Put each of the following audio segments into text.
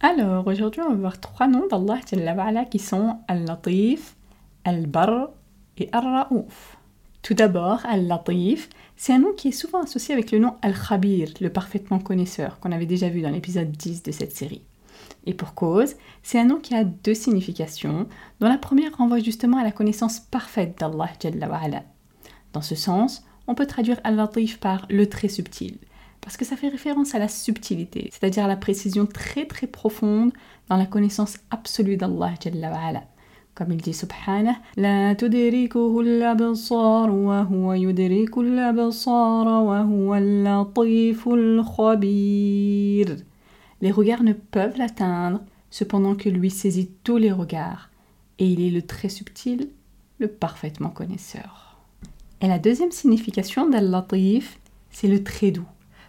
Alors aujourd'hui on va voir trois noms d'Allah qui sont Al-Latif, Al-Barr et Al-Ra'ouf. Tout d'abord, Al-Latif, c'est un nom qui est souvent associé avec le nom Al-Khabir, le parfaitement connaisseur, qu'on avait déjà vu dans l'épisode 10 de cette série. Et pour cause, c'est un nom qui a deux significations, dont la première renvoie justement à la connaissance parfaite d'Allah dans ce sens, on peut traduire al-latif par le très subtil, parce que ça fait référence à la subtilité, c'est-à-dire à la précision très très profonde dans la connaissance absolue d'Allah Comme il dit subhanah, La Les regards ne peuvent l'atteindre, cependant que lui saisit tous les regards, et il est le très subtil, le parfaitement connaisseur. Et la deuxième signification d'Al-Latif, c'est le très doux,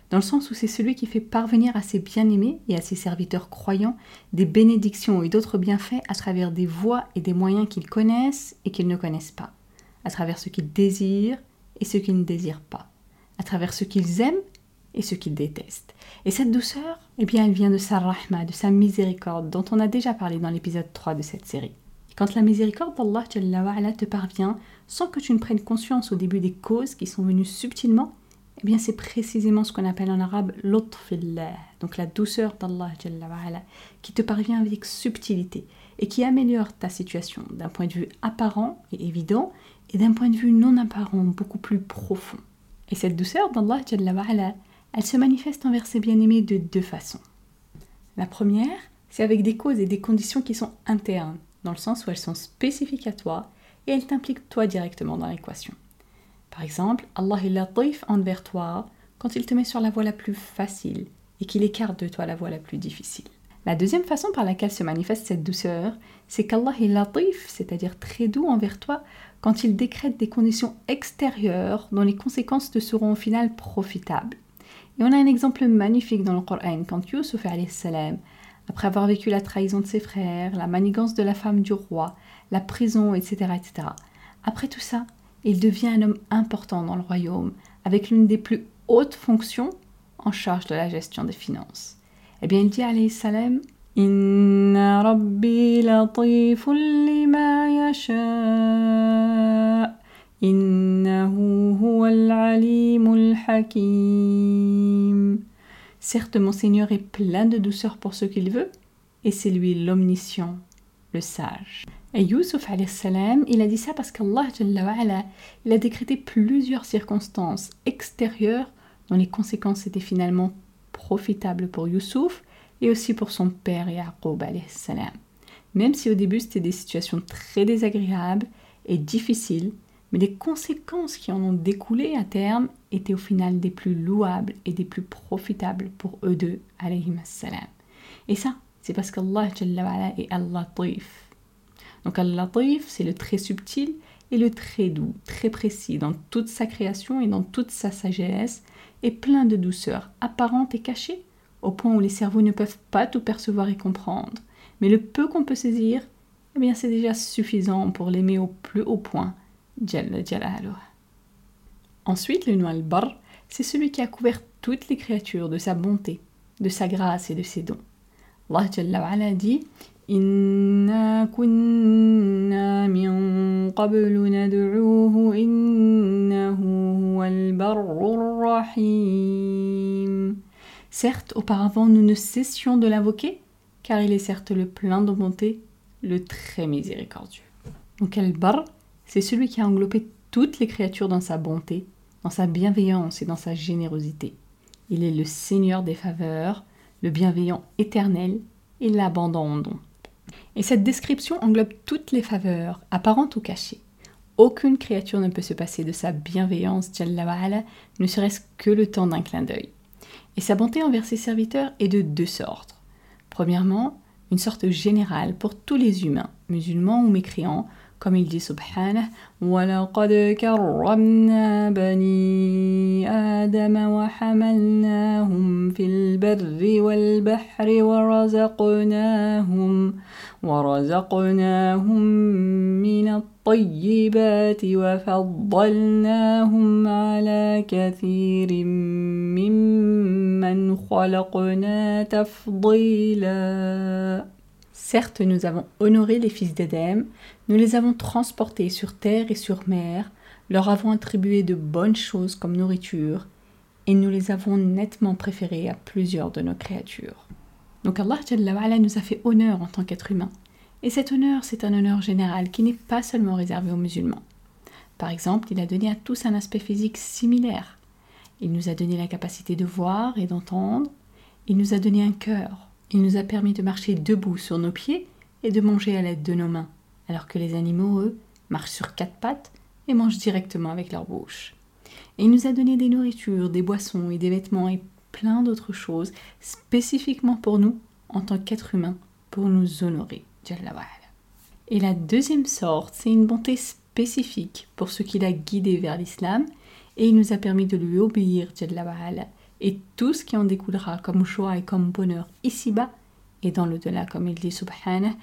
dans le sens où c'est celui qui fait parvenir à ses bien-aimés et à ses serviteurs croyants des bénédictions et d'autres bienfaits à travers des voies et des moyens qu'ils connaissent et qu'ils ne connaissent pas, à travers ce qu'ils désirent et ce qu'ils ne désirent pas, à travers ce qu'ils aiment et ce qu'ils détestent. Et cette douceur, eh bien, elle vient de sa rahma, de sa miséricorde, dont on a déjà parlé dans l'épisode 3 de cette série. Quand la miséricorde d'Allah te parvient sans que tu ne prennes conscience au début des causes qui sont venues subtilement, eh bien c'est précisément ce qu'on appelle en arabe l'utfillah, donc la douceur d'Allah qui te parvient avec subtilité et qui améliore ta situation d'un point de vue apparent et évident et d'un point de vue non apparent beaucoup plus profond. Et cette douceur d'Allah elle se manifeste envers ses bien-aimés de deux façons. La première, c'est avec des causes et des conditions qui sont internes dans le sens où elles sont spécifiques à toi et elles t'impliquent toi directement dans l'équation. Par exemple, Allah est latif envers toi quand il te met sur la voie la plus facile et qu'il écarte de toi la voie la plus difficile. La deuxième façon par laquelle se manifeste cette douceur, c'est qu'Allah est latif, c'est-à-dire très doux envers toi, quand il décrète des conditions extérieures dont les conséquences te seront au final profitables. Et on a un exemple magnifique dans le Coran quand Yusuf salam après avoir vécu la trahison de ses frères, la manigance de la femme du roi, la prison, etc., etc. Après tout ça, il devient un homme important dans le royaume, avec l'une des plus hautes fonctions en charge de la gestion des finances. Eh bien, il dit alayhi salam Inna rabbi lima yasha. Innahu huwal alimul hakim. Certes, mon Seigneur est plein de douceur pour ce qu'il veut, et c'est lui l'omniscient, le sage. Et Yusuf il a dit ça parce qu'Allah il a décrété plusieurs circonstances extérieures dont les conséquences étaient finalement profitables pour Yusuf et aussi pour son père Yaqub. Même si au début c'était des situations très désagréables et difficiles, mais les conséquences qui en ont découlé à terme étaient au final des plus louables et des plus profitables pour eux deux, alayhim salam. Et ça, c'est parce qu'Allah est al-Latif. Donc al-Latif, c'est le très subtil et le très doux, très précis dans toute sa création et dans toute sa sagesse, et plein de douceur, apparente et cachée, au point où les cerveaux ne peuvent pas tout percevoir et comprendre. Mais le peu qu'on peut saisir, eh bien c'est déjà suffisant pour l'aimer au plus haut point Ensuite, le nom al-Bar, c'est celui qui a couvert toutes les créatures de sa bonté, de sa grâce et de ses dons. Allah Jalla dit Inna kunna min qablu rahim. Certes, auparavant, nous ne cessions de l'invoquer, car il est certes le plein de bonté, le très miséricordieux. Donc al-Bar, c'est celui qui a englobé toutes les créatures dans sa bonté, dans sa bienveillance et dans sa générosité. Il est le Seigneur des faveurs, le bienveillant éternel et l'abandon en. Et cette description englobe toutes les faveurs, apparentes ou cachées. Aucune créature ne peut se passer de sa bienveillance, ne serait-ce que le temps d'un clin d'œil. Et sa bonté envers ses serviteurs est de deux sortes. Premièrement, une sorte générale pour tous les humains, musulmans ou mécréants, comme il dit subhanah وَلَقَدْ كَرَّمْنَا بَنِي آدَمَ وَحَمَلْنَاهُمْ فِي الْبَرِّ وَالْبَحْرِ وَرَزَقْنَاهُمْ وَرَزَقْناهُمْ مِنَ الطَّيِّبَاتِ وَفَضَّلْناهُمْ عَلَى كَثِيرٍ مِّمَّنْ خَلَقْنَا تَفْضِيلًا Certes, nous avons honoré les fils d'Édem, nous les avons transportés sur terre et sur mer, leur avons attribué de bonnes choses comme nourriture, et nous les avons nettement préférés à plusieurs de nos créatures. Donc Allah nous a fait honneur en tant qu'être humain. Et cet honneur, c'est un honneur général qui n'est pas seulement réservé aux musulmans. Par exemple, il a donné à tous un aspect physique similaire. Il nous a donné la capacité de voir et d'entendre. Il nous a donné un cœur, il nous a permis de marcher debout sur nos pieds et de manger à l'aide de nos mains, alors que les animaux, eux, marchent sur quatre pattes et mangent directement avec leur bouche. Et il nous a donné des nourritures, des boissons et des vêtements et plein d'autres choses spécifiquement pour nous en tant qu'êtres humains, pour nous honorer. Et la deuxième sorte, c'est une bonté spécifique pour ce qu'il a guidé vers l'islam et il nous a permis de lui obéir et tout ce qui en découlera comme joie et comme bonheur ici-bas et dans le-delà, comme il dit Subhanah,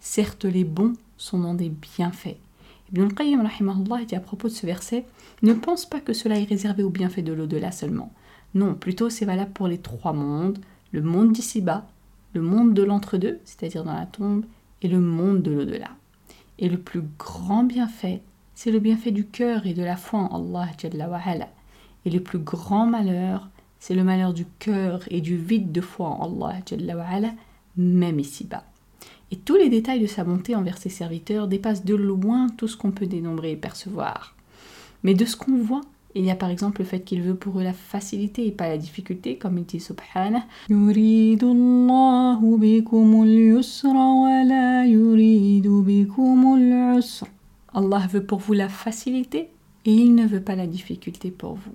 Certes, les bons sont dans des bienfaits. Ibn al-Qayyim dit à propos de ce verset Ne pense pas que cela est réservé aux bienfaits de l'au-delà seulement. Non, plutôt c'est valable pour les trois mondes le monde d'ici-bas, le monde de l'entre-deux, c'est-à-dire dans la tombe, et le monde de l'au-delà. Et le plus grand bienfait c'est le bienfait du cœur et de la foi en Allah Et le plus grand malheur, c'est le malheur du cœur et du vide de foi en Allah même ici-bas. Et tous les détails de sa bonté envers ses serviteurs dépassent de loin tout ce qu'on peut dénombrer et percevoir. Mais de ce qu'on voit, il y a par exemple le fait qu'il veut pour eux la facilité et pas la difficulté, comme il dit Subhanah. Allah veut pour vous la facilité et il ne veut pas la difficulté pour vous.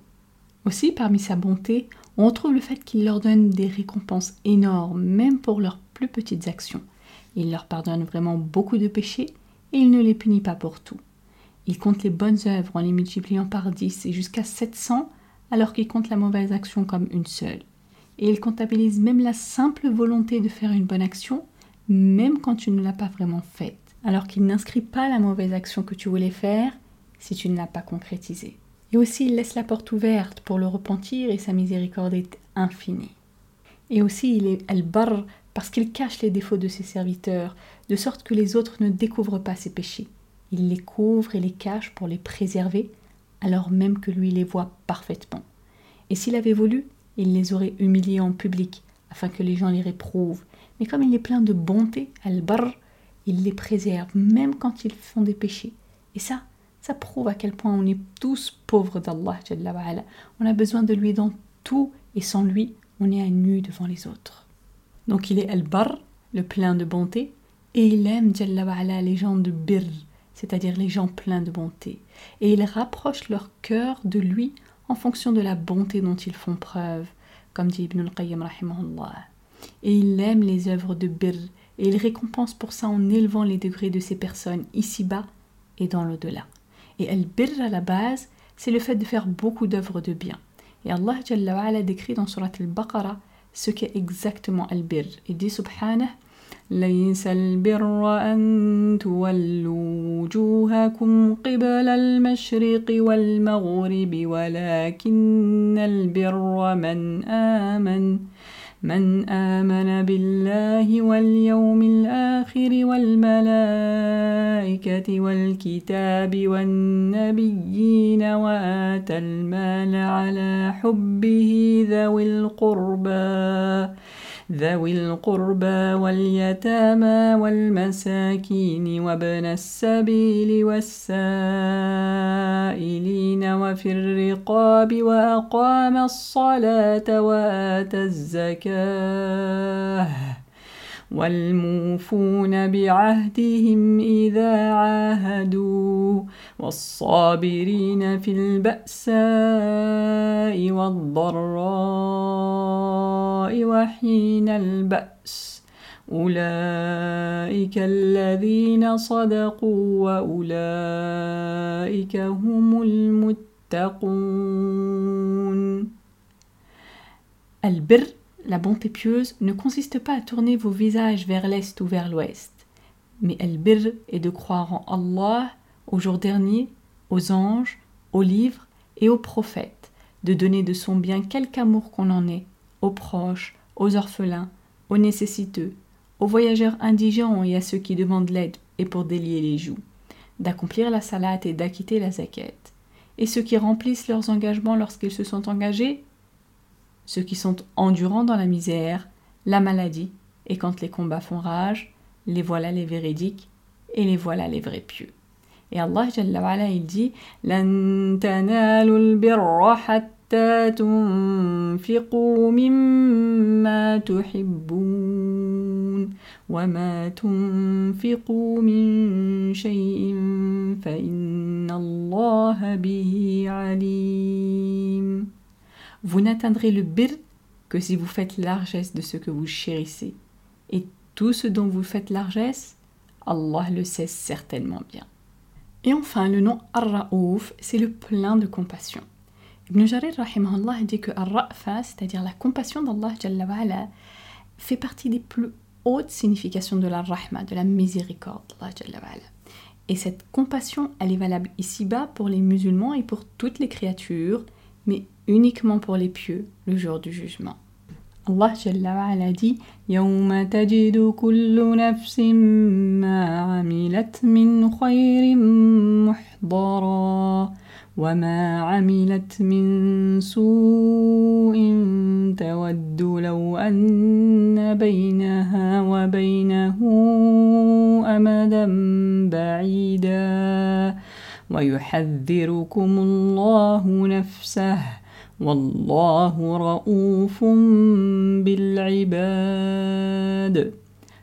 Aussi, parmi sa bonté, on trouve le fait qu'il leur donne des récompenses énormes, même pour leurs plus petites actions. Il leur pardonne vraiment beaucoup de péchés et il ne les punit pas pour tout. Il compte les bonnes œuvres en les multipliant par 10 et jusqu'à 700, alors qu'il compte la mauvaise action comme une seule. Et il comptabilise même la simple volonté de faire une bonne action, même quand tu ne l'as pas vraiment faite alors qu'il n'inscrit pas la mauvaise action que tu voulais faire si tu ne l'as pas concrétisée. Et aussi, il laisse la porte ouverte pour le repentir et sa miséricorde est infinie. Et aussi, il est al-barr parce qu'il cache les défauts de ses serviteurs, de sorte que les autres ne découvrent pas ses péchés. Il les couvre et les cache pour les préserver, alors même que lui les voit parfaitement. Et s'il avait voulu, il les aurait humiliés en public, afin que les gens les réprouvent. Mais comme il est plein de bonté, al-barr, il les préserve même quand ils font des péchés. Et ça, ça prouve à quel point on est tous pauvres d'Allah. On a besoin de lui dans tout et sans lui, on est à nu devant les autres. Donc il est Al-Bar, le plein de bonté, et il aime les gens de Bir, c'est-à-dire les gens pleins de bonté. Et il rapproche leur cœur de lui en fonction de la bonté dont ils font preuve, comme dit Ibn al-Qayyim Et il aime les œuvres de Bir, et il récompense pour ça en élevant les degrés de ces personnes ici-bas et dans l'au-delà. Et al-birr à la base, c'est le fait de faire beaucoup d'œuvres de bien. Et Allah Jalla décrit dans Surat al-Baqarah ce qu'est exactement al-birr. Il dit subhanah ليس البر أن تولوا وجوهكم قبل المشرق والمغرب ولكن البر من آمن من آمن بالله واليوم الآخر والملائكة والكتاب والنبيين وآتى المال على حبه ذوي القربى ذوي القربى واليتامى والمساكين وابن السبيل والسائلين وفي الرقاب وأقام الصلاة وآتى الزكاة. والموفون بعهدهم إذا عاهدوا والصابرين في البأساء والضراء وحين البأس أولئك الذين صدقوا وأولئك هم المتقون البر La bonté pieuse ne consiste pas à tourner vos visages vers l'est ou vers l'ouest, mais al-birr est de croire en Allah, au jour dernier, aux anges, aux livres et aux prophètes, de donner de son bien quelque amour qu'on en ait, aux proches, aux orphelins, aux nécessiteux, aux voyageurs indigents et à ceux qui demandent l'aide et pour délier les joues, d'accomplir la salat et d'acquitter la zakat, et ceux qui remplissent leurs engagements lorsqu'ils se sont engagés ceux qui sont endurants dans la misère, la maladie, et quand les combats font rage, les voilà les véridiques et les voilà les vrais pieux. Et Allah Jalla il dit لن تنالوا البر حتى تنفقوا مما تحبون وما تنفقوا من شيء فإن الله به عليم vous n'atteindrez le bir que si vous faites largesse de ce que vous chérissez. Et tout ce dont vous faites largesse, Allah le sait certainement bien. Et enfin, le nom Ar-Ra'ouf, c'est le plein de compassion. Ibn Jarir rahimahullah dit que Ar-Ra'fa, c'est-à-dire la compassion d'Allah fait partie des plus hautes significations de la rahma, de la miséricorde d'Allah Et cette compassion, elle est valable ici-bas pour les musulmans et pour toutes les créatures, mais uniquement pour les pieux le jour du jugement. Allah Jalla wa ala dit يوم تجد كل نفس ما عملت من خير محضرا وما عملت من سوء تود لو أن بينها وبينه أمدا بعيدا ويحذركم الله نفسه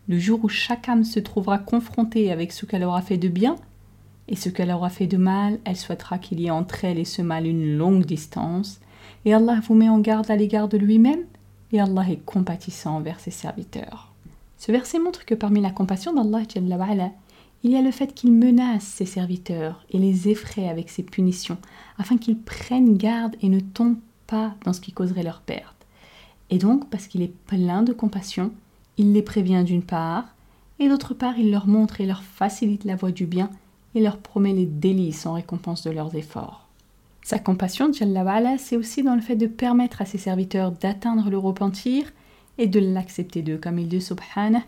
le jour où chaque âme se trouvera confrontée avec ce qu'elle aura fait de bien et ce qu'elle aura fait de mal, elle souhaitera qu'il y ait entre elle et ce mal une longue distance. Et Allah vous met en garde à l'égard de lui-même et Allah est compatissant envers ses serviteurs. Ce verset montre que parmi la compassion d'Allah, il y a le fait qu'il menace ses serviteurs et les effraie avec ses punitions, afin qu'ils prennent garde et ne tombent pas dans ce qui causerait leur perte. Et donc, parce qu'il est plein de compassion, il les prévient d'une part, et d'autre part, il leur montre et leur facilite la voie du bien et leur promet les délices en récompense de leurs efforts. Sa compassion, c'est aussi dans le fait de permettre à ses serviteurs d'atteindre le repentir et de l'accepter d'eux, comme il dit Subhanah.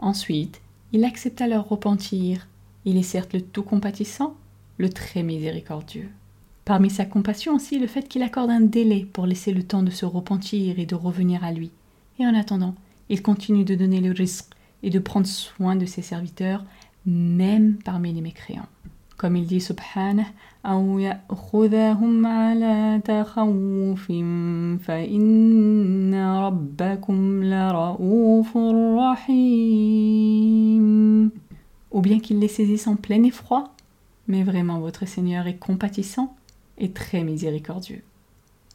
Ensuite, il accepta leur repentir. Il est certes le tout compatissant, le très miséricordieux. Parmi sa compassion aussi le fait qu'il accorde un délai pour laisser le temps de se repentir et de revenir à lui. Et en attendant, il continue de donner le risque et de prendre soin de ses serviteurs même parmi les mécréants. Comme il dit Subhanah, ou bien qu'il les saisisse en plein effroi, mais vraiment votre Seigneur est compatissant et très miséricordieux.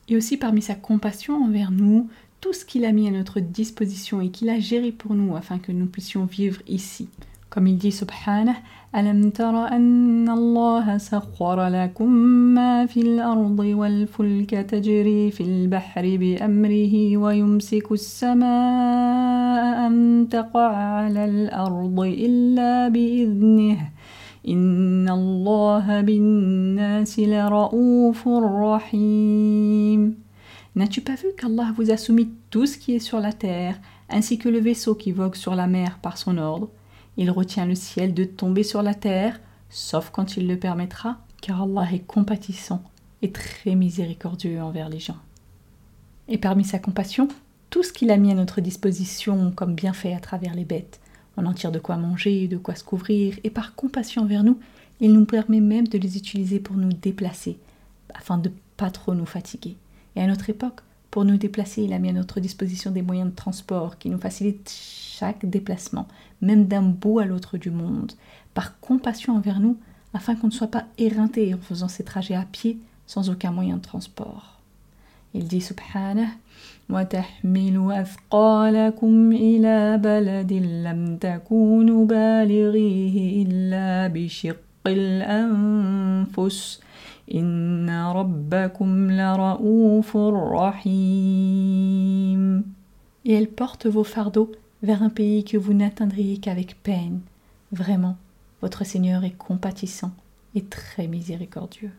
Et aussi parmi sa compassion envers nous, tout ce qu'il a mis à notre disposition et qu'il a géré pour nous afin que nous puissions vivre ici Comme il dit subhanah, ألم تر أن الله سخر لكم ما في الأرض والفلك تجري في البحر بأمره ويمسك السماء أن تقع على الأرض إلا بإذنه إن الله بالناس لرؤوف رحيم N'as-tu pas vu qu'Allah vous a soumis tout ce qui est sur la terre, ainsi que le vaisseau qui vogue sur la mer par son ordre Il retient le ciel de tomber sur la terre, sauf quand il le permettra, car Allah est compatissant et très miséricordieux envers les gens. Et parmi sa compassion, tout ce qu'il a mis à notre disposition comme bienfait à travers les bêtes. On en tire de quoi manger, de quoi se couvrir, et par compassion envers nous, il nous permet même de les utiliser pour nous déplacer, afin de pas trop nous fatiguer. Et à notre époque, pour nous déplacer, il a mis à notre disposition des moyens de transport qui nous facilitent chaque déplacement, même d'un bout à l'autre du monde, par compassion envers nous, afin qu'on ne soit pas éreinté en faisant ces trajets à pied sans aucun moyen de transport. Il dit subhanah et elle porte vos fardeaux vers un pays que vous n'atteindriez qu'avec peine. Vraiment, votre Seigneur est compatissant et très miséricordieux.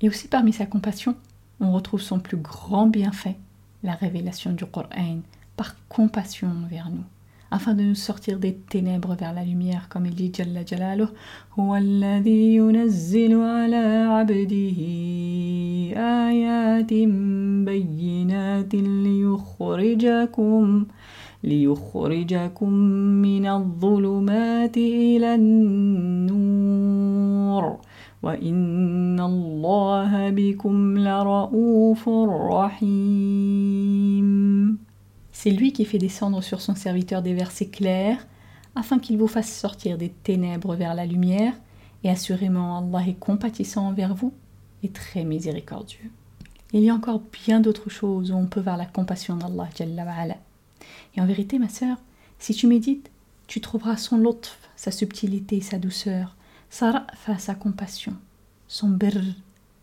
Et aussi parmi sa compassion, on retrouve son plus grand bienfait, la révélation du Coran, par compassion envers nous afin de nous sortir des ténèbres vers la lumière, comme il dit Jalla Jalaluh, هو الذي ينزل على عبده آيات بينات ليخرجكم ليخرجكم من الظلمات إلى النور وإن الله بكم لرؤوف رحيم C'est lui qui fait descendre sur son serviteur des versets clairs, afin qu'il vous fasse sortir des ténèbres vers la lumière, et assurément Allah est compatissant envers vous et très miséricordieux. Il y a encore bien d'autres choses où on peut voir la compassion d'Allah. Et en vérité, ma sœur, si tu médites, tu trouveras son lotf, sa subtilité, sa douceur, sa rafa, sa compassion, son birr,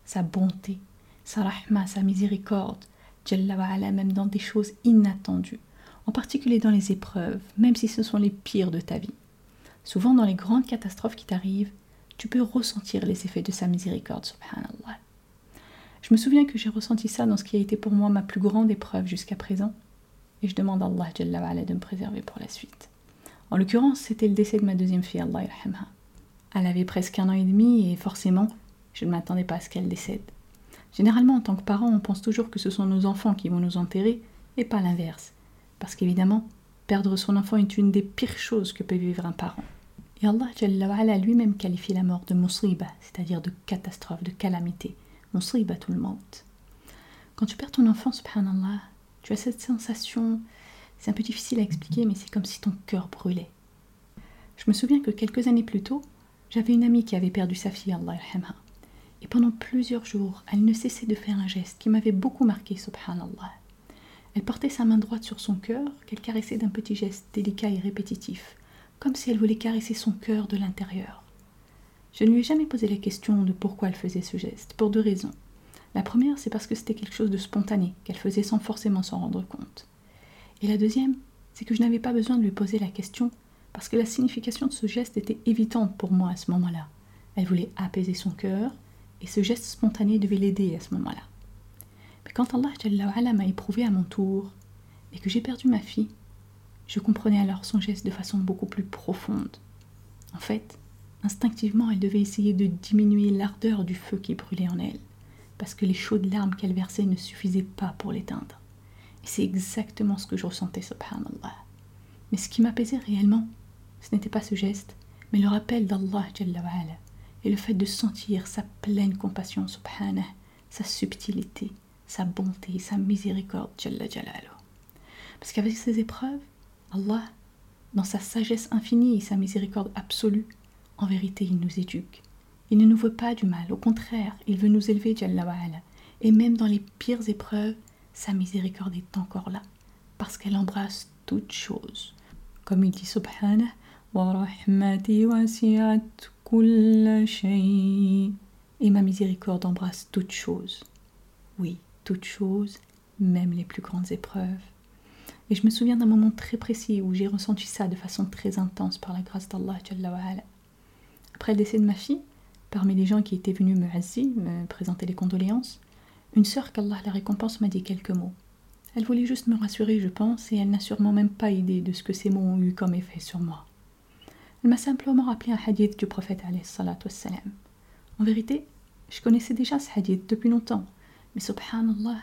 sa bonté, sa rahma, sa miséricorde, même dans des choses inattendues, en particulier dans les épreuves, même si ce sont les pires de ta vie. Souvent, dans les grandes catastrophes qui t'arrivent, tu peux ressentir les effets de sa miséricorde, subhanallah. Je me souviens que j'ai ressenti ça dans ce qui a été pour moi ma plus grande épreuve jusqu'à présent, et je demande à Allah de me préserver pour la suite. En l'occurrence, c'était le décès de ma deuxième fille, Allah Elle avait presque un an et demi, et forcément, je ne m'attendais pas à ce qu'elle décède. Généralement, en tant que parents, on pense toujours que ce sont nos enfants qui vont nous enterrer, et pas l'inverse. Parce qu'évidemment, perdre son enfant est une des pires choses que peut vivre un parent. Et Allah lui-même qualifié la mort de musiba, c'est-à-dire de catastrophe, de calamité. Musiba tout le monde. Quand tu perds ton enfant, subhanallah, tu as cette sensation, c'est un peu difficile à expliquer, mais c'est comme si ton cœur brûlait. Je me souviens que quelques années plus tôt, j'avais une amie qui avait perdu sa fille, Allah et pendant plusieurs jours, elle ne cessait de faire un geste qui m'avait beaucoup marqué, subhanallah. Elle portait sa main droite sur son cœur, qu'elle caressait d'un petit geste délicat et répétitif, comme si elle voulait caresser son cœur de l'intérieur. Je ne lui ai jamais posé la question de pourquoi elle faisait ce geste, pour deux raisons. La première, c'est parce que c'était quelque chose de spontané, qu'elle faisait sans forcément s'en rendre compte. Et la deuxième, c'est que je n'avais pas besoin de lui poser la question, parce que la signification de ce geste était évidente pour moi à ce moment-là. Elle voulait apaiser son cœur, et ce geste spontané devait l'aider à ce moment-là. Mais quand Allah m'a éprouvé à mon tour et que j'ai perdu ma fille, je comprenais alors son geste de façon beaucoup plus profonde. En fait, instinctivement, elle devait essayer de diminuer l'ardeur du feu qui brûlait en elle, parce que les chaudes larmes qu'elle versait ne suffisaient pas pour l'éteindre. Et c'est exactement ce que je ressentais, subhanallah. Mais ce qui m'apaisait réellement, ce n'était pas ce geste, mais le rappel d'Allah et le fait de sentir sa pleine compassion, subhanah, sa subtilité, sa bonté, sa miséricorde, Jalla Parce qu'avec ces épreuves, Allah, dans sa sagesse infinie et sa miséricorde absolue, en vérité, il nous éduque. Il ne nous veut pas du mal, au contraire, il veut nous élever, Jalla Et même dans les pires épreuves, sa miséricorde est encore là, parce qu'elle embrasse toutes choses. Comme il dit Subhanah, et ma miséricorde embrasse toutes choses. Oui, toutes choses, même les plus grandes épreuves. Et je me souviens d'un moment très précis où j'ai ressenti ça de façon très intense par la grâce d'Allah. Après le décès de ma fille, parmi les gens qui étaient venus me assis, me présenter les condoléances, une sœur qu'Allah la récompense m'a dit quelques mots. Elle voulait juste me rassurer, je pense, et elle n'a sûrement même pas idée de ce que ces mots ont eu comme effet sur moi. Elle m'a simplement rappelé un hadith du prophète. En vérité, je connaissais déjà ce hadith depuis longtemps, mais subhanallah,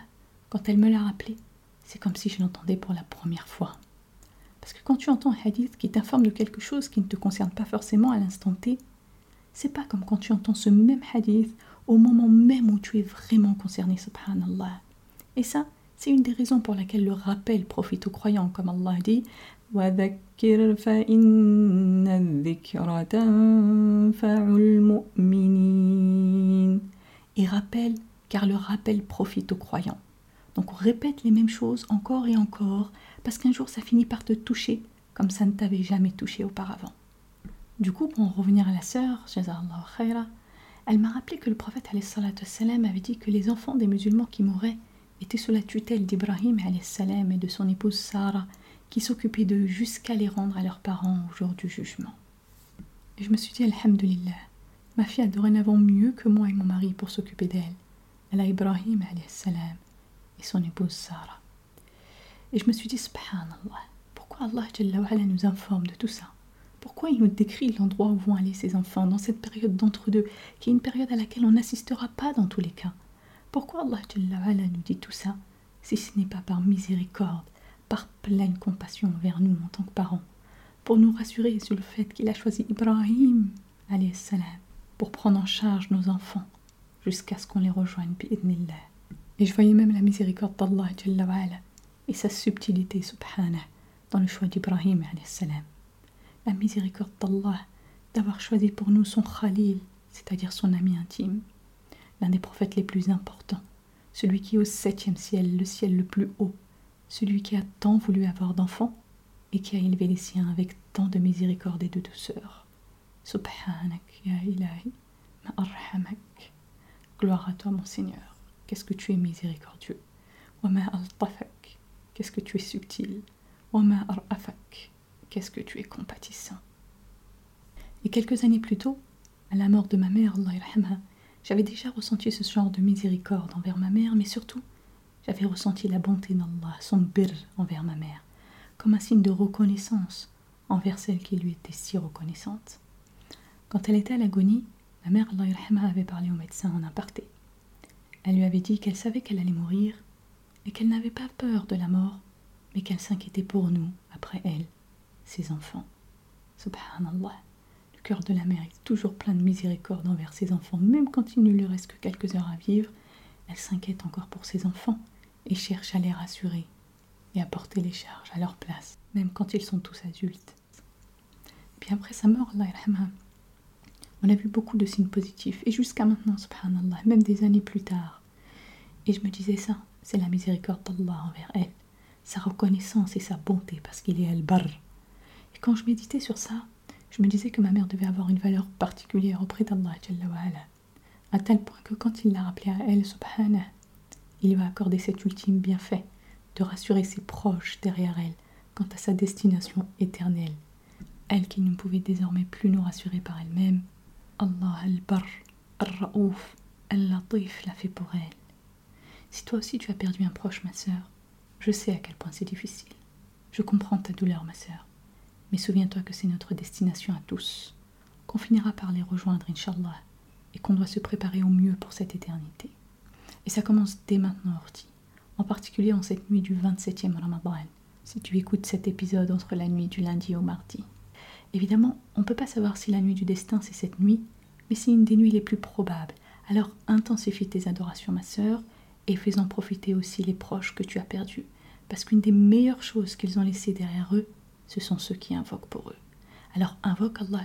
quand elle me l'a rappelé, c'est comme si je l'entendais pour la première fois. Parce que quand tu entends un hadith qui t'informe de quelque chose qui ne te concerne pas forcément à l'instant T, c'est pas comme quand tu entends ce même hadith au moment même où tu es vraiment concerné, subhanallah. Et ça, c'est une des raisons pour laquelle le rappel profite aux croyants, comme Allah dit Et rappelle, car le rappel profite aux croyants. Donc on répète les mêmes choses encore et encore, parce qu'un jour ça finit par te toucher, comme ça ne t'avait jamais touché auparavant. Du coup, pour en revenir à la sœur, elle m'a rappelé que le prophète avait dit que les enfants des musulmans qui mouraient était sous la tutelle d'Ibrahim et de son épouse Sarah, qui s'occupaient d'eux jusqu'à les rendre à leurs parents au jour du jugement. Et je me suis dit, Alhamdulillah, ma fille a dorénavant mieux que moi et mon mari pour s'occuper d'elle. Elle a Ibrahim et son épouse Sarah. Et je me suis dit, subhanallah, pourquoi Allah nous informe de tout ça? Pourquoi il nous décrit l'endroit où vont aller ces enfants dans cette période d'entre-deux, qui est une période à laquelle on n'assistera pas dans tous les cas? Pourquoi Allah nous dit tout ça si ce n'est pas par miséricorde, par pleine compassion envers nous en tant que parents, pour nous rassurer sur le fait qu'il a choisi Ibrahim salam, pour prendre en charge nos enfants jusqu'à ce qu'on les rejoigne Et je voyais même la miséricorde d'Allah et sa subtilité subhanah dans le choix d'Ibrahim salam. La miséricorde d'Allah d'avoir choisi pour nous son Khalil, c'est-à-dire son ami intime, l'un des prophètes les plus importants, celui qui au septième ciel, le ciel le plus haut, celui qui a tant voulu avoir d'enfants et qui a élevé les siens avec tant de miséricorde et de douceur. Subhanak ya ilahi, ma'arhamak. Gloire à toi, mon Seigneur. Qu'est-ce que tu es miséricordieux. Wa altafak. Qu'est-ce que tu es subtil. Wa arafak. Qu'est-ce que tu es compatissant. Et quelques années plus tôt, à la mort de ma mère, Allah j'avais déjà ressenti ce genre de miséricorde envers ma mère, mais surtout, j'avais ressenti la bonté d'Allah, son bir envers ma mère, comme un signe de reconnaissance envers celle qui lui était si reconnaissante. Quand elle était à l'agonie, ma mère Allah avait parlé au médecin en aparté. Elle lui avait dit qu'elle savait qu'elle allait mourir et qu'elle n'avait pas peur de la mort, mais qu'elle s'inquiétait pour nous, après elle, ses enfants. Subhanallah cœur de la mère est toujours plein de miséricorde envers ses enfants, même quand il ne lui reste que quelques heures à vivre. Elle s'inquiète encore pour ses enfants et cherche à les rassurer et à porter les charges à leur place, même quand ils sont tous adultes. Et puis après sa mort, on a vu beaucoup de signes positifs, et jusqu'à maintenant, subhanallah, même des années plus tard. Et je me disais ça, c'est la miséricorde d'Allah envers elle, sa reconnaissance et sa bonté, parce qu'il est al-Barr. Et quand je méditais sur ça, je me disais que ma mère devait avoir une valeur particulière auprès d'Allah, à tel point que quand il l'a rappelé à elle, subhanah, il lui a accordé cet ultime bienfait de rassurer ses proches derrière elle quant à sa destination éternelle. Elle qui ne pouvait désormais plus nous rassurer par elle-même, Allah al-Barr, al-Ra'ouf, al-Latif l'a fait pour elle. Si toi aussi tu as perdu un proche, ma sœur, je sais à quel point c'est difficile. Je comprends ta douleur, ma sœur. Mais souviens-toi que c'est notre destination à tous, qu'on finira par les rejoindre, Inch'Allah, et qu'on doit se préparer au mieux pour cette éternité. Et ça commence dès maintenant, Orti, en particulier en cette nuit du 27e Ramadan, si tu écoutes cet épisode entre la nuit du lundi au mardi. Évidemment, on ne peut pas savoir si la nuit du destin c'est cette nuit, mais c'est une des nuits les plus probables. Alors intensifie tes adorations, ma sœur, et fais-en profiter aussi les proches que tu as perdus, parce qu'une des meilleures choses qu'ils ont laissées derrière eux, ce sont ceux qui invoquent pour eux. Alors invoque Allah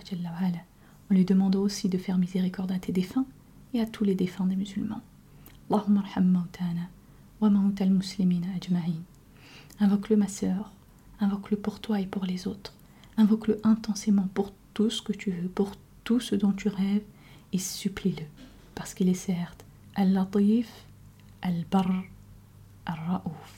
en lui demandant aussi de faire miséricorde à tes défunts et à tous les défunts des musulmans. Allahumma wa mautal muslimina ajma'in. Invoque-le ma sœur, invoque-le pour toi et pour les autres. Invoque-le intensément pour tout ce que tu veux, pour tout ce dont tu rêves, et supplie-le, parce qu'il est certes Al-Latif, Al-Barr, Al-Ra'ouf.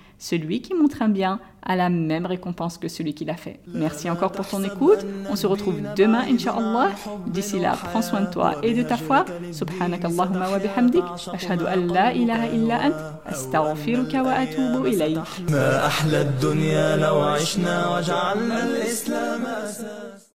celui qui montre un bien a la même récompense que celui qui l'a fait. Merci encore pour ton écoute. On se retrouve demain, Inch'Allah. D'ici là, prends soin de toi et de ta foi. Subhanak Allahumma wa bihamdik. Ashhadu an la ilaha illa ant. Astaghfiruka wa atubu ilayk.